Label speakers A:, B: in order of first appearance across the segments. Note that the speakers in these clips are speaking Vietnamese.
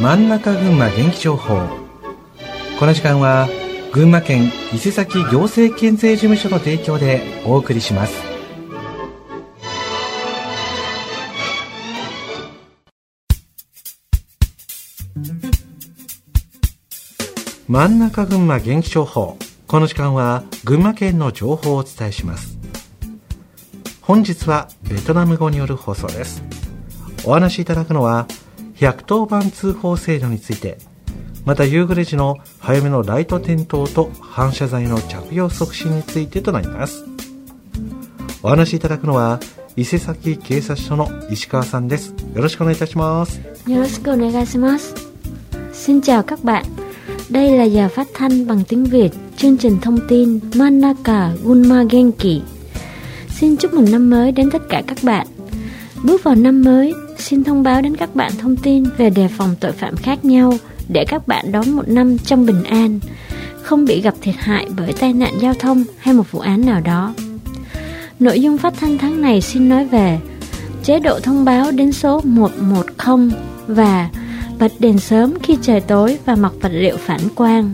A: 真ん中群馬元気情報。この時間は群馬県伊勢崎行政県税事務所の提供でお送りします。真ん中群馬元気情報。この時間は群馬県の情報をお伝えします。本日はベトナム語による放送です。お話しいただくのは110番通報制度についてまた夕暮れ時の早めのライト点灯と反射材の着用促進についてとなりますお話しいただくのは伊勢崎警察署の石川さんですよろしくお願いいたします
B: よろしくお願いします Xin chào các bạn Đây là giờ phát thanh bằng tiếng Việt chương trình thông tin Manaka Gunma Genki Xin chúc mừng năm mới đến tất cả các bạn Bước vào năm mới, xin thông báo đến các bạn thông tin về đề phòng tội phạm khác nhau để các bạn đón một năm trong bình an, không bị gặp thiệt hại bởi tai nạn giao thông hay một vụ án nào đó. Nội dung phát thanh tháng này xin nói về chế độ thông báo đến số 110 và bật đèn sớm khi trời tối và mặc vật liệu phản quang.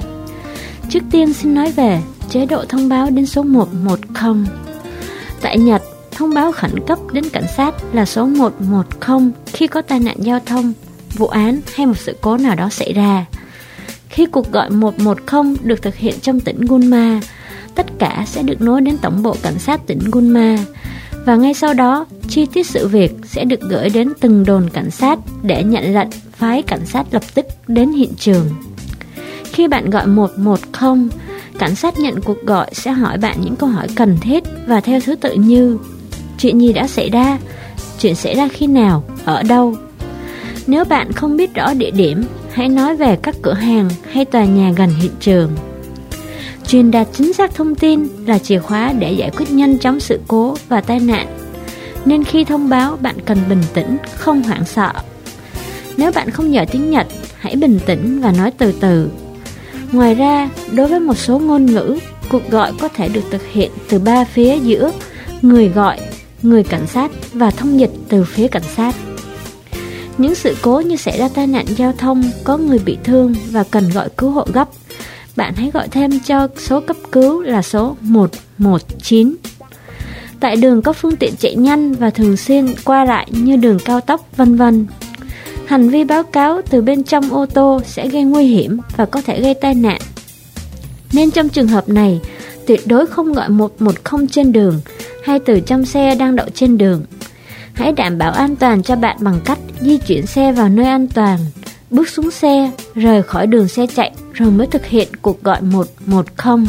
B: Trước tiên xin nói về chế độ thông báo đến số 110. Tại Nhật, thông báo khẩn cấp đến cảnh sát là số 110 khi có tai nạn giao thông, vụ án hay một sự cố nào đó xảy ra. Khi cuộc gọi 110 được thực hiện trong tỉnh Gunma, tất cả sẽ được nối đến tổng bộ cảnh sát tỉnh Gunma và ngay sau đó, chi tiết sự việc sẽ được gửi đến từng đồn cảnh sát để nhận lệnh phái cảnh sát lập tức đến hiện trường. Khi bạn gọi 110, cảnh sát nhận cuộc gọi sẽ hỏi bạn những câu hỏi cần thiết và theo thứ tự như Chuyện gì đã xảy ra? Chuyện xảy ra khi nào? Ở đâu? Nếu bạn không biết rõ địa điểm, hãy nói về các cửa hàng hay tòa nhà gần hiện trường. Truyền đạt chính xác thông tin là chìa khóa để giải quyết nhanh chóng sự cố và tai nạn. Nên khi thông báo bạn cần bình tĩnh, không hoảng sợ. Nếu bạn không giỏi tiếng Nhật, hãy bình tĩnh và nói từ từ. Ngoài ra, đối với một số ngôn ngữ, cuộc gọi có thể được thực hiện từ ba phía giữa người gọi người cảnh sát và thông dịch từ phía cảnh sát. Những sự cố như xảy ra tai nạn giao thông, có người bị thương và cần gọi cứu hộ gấp, bạn hãy gọi thêm cho số cấp cứu là số 119. Tại đường có phương tiện chạy nhanh và thường xuyên qua lại như đường cao tốc vân vân. Hành vi báo cáo từ bên trong ô tô sẽ gây nguy hiểm và có thể gây tai nạn. Nên trong trường hợp này, tuyệt đối không gọi 110 trên đường hay từ trong xe đang đậu trên đường. Hãy đảm bảo an toàn cho bạn bằng cách di chuyển xe vào nơi an toàn, bước xuống xe, rời khỏi đường xe chạy rồi mới thực hiện cuộc gọi 110.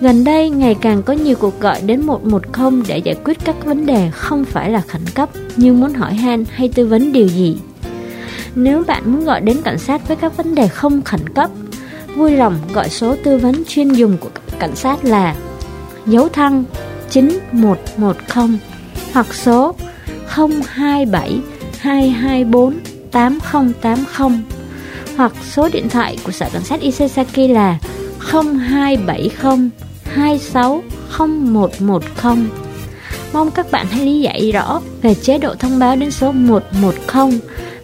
B: Gần đây, ngày càng có nhiều cuộc gọi đến 110 để giải quyết các vấn đề không phải là khẩn cấp như muốn hỏi han hay tư vấn điều gì. Nếu bạn muốn gọi đến cảnh sát với các vấn đề không khẩn cấp, vui lòng gọi số tư vấn chuyên dùng của cảnh sát là dấu thăng 9110 hoặc số 027 224 8080 hoặc số điện thoại của Sở Cảnh sát Isesaki là 0270 26 0110. Mong các bạn hãy lý giải rõ về chế độ thông báo đến số 110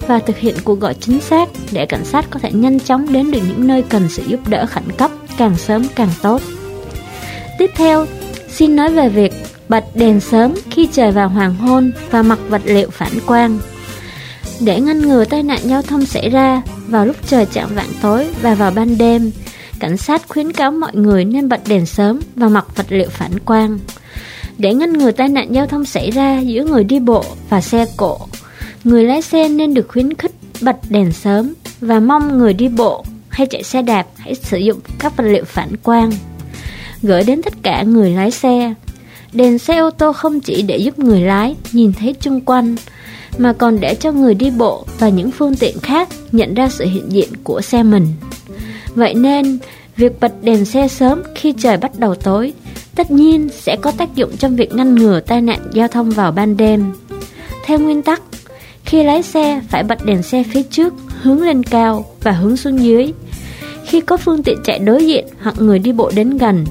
B: và thực hiện cuộc gọi chính xác để cảnh sát có thể nhanh chóng đến được những nơi cần sự giúp đỡ khẩn cấp càng sớm càng tốt. Tiếp theo, xin nói về việc bật đèn sớm khi trời vào hoàng hôn và mặc vật liệu phản quang. Để ngăn ngừa tai nạn giao thông xảy ra vào lúc trời chạm vạng tối và vào ban đêm, cảnh sát khuyến cáo mọi người nên bật đèn sớm và mặc vật liệu phản quang. Để ngăn ngừa tai nạn giao thông xảy ra giữa người đi bộ và xe cộ, người lái xe nên được khuyến khích bật đèn sớm và mong người đi bộ hay chạy xe đạp hãy sử dụng các vật liệu phản quang. Gửi đến tất cả người lái xe, đèn xe ô tô không chỉ để giúp người lái nhìn thấy chung quanh, mà còn để cho người đi bộ và những phương tiện khác nhận ra sự hiện diện của xe mình. Vậy nên, việc bật đèn xe sớm khi trời bắt đầu tối tất nhiên sẽ có tác dụng trong việc ngăn ngừa tai nạn giao thông vào ban đêm. Theo nguyên tắc, khi lái xe phải bật đèn xe phía trước hướng lên cao và hướng xuống dưới. Khi có phương tiện chạy đối diện hoặc người đi bộ đến gần,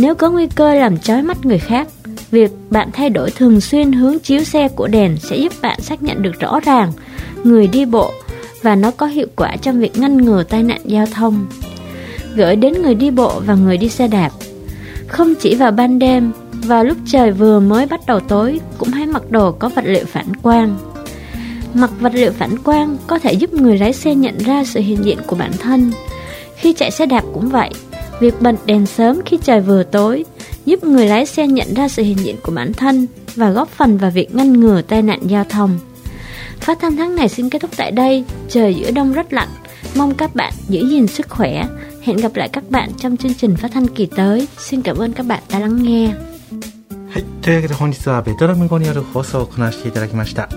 B: nếu có nguy cơ làm chói mắt người khác, việc bạn thay đổi thường xuyên hướng chiếu xe của đèn sẽ giúp bạn xác nhận được rõ ràng người đi bộ và nó có hiệu quả trong việc ngăn ngừa tai nạn giao thông. Gửi đến người đi bộ và người đi xe đạp. Không chỉ vào ban đêm, vào lúc trời vừa mới bắt đầu tối cũng hãy mặc đồ có vật liệu phản quang. Mặc vật liệu phản quang có thể giúp người lái xe nhận ra sự hiện diện của bản thân. Khi chạy xe đạp cũng vậy, việc bật đèn sớm khi trời vừa tối giúp người lái xe nhận ra sự hiện diện của bản thân và góp phần vào việc ngăn ngừa tai nạn giao thông. Phát thanh tháng này xin kết thúc tại đây, trời giữa đông rất lạnh, mong các bạn giữ gìn sức khỏe. Hẹn gặp lại các bạn trong chương trình phát thanh kỳ tới. Xin cảm ơn các bạn đã lắng nghe.
A: はい。というわけで本日はベトナム語による放送をこなしていただきました。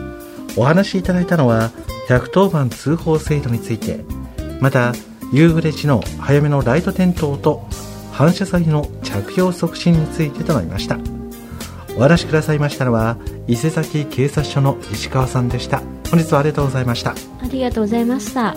A: お話しいただいたのは、110番通報制度について、また、 夕暮れ時の早めのライト点灯と反射材の着用促進についてとなりました。お話しくださいましたのは、伊勢崎警察署の石川さんでした。本日はありがとうございました。
B: ありがとうございました。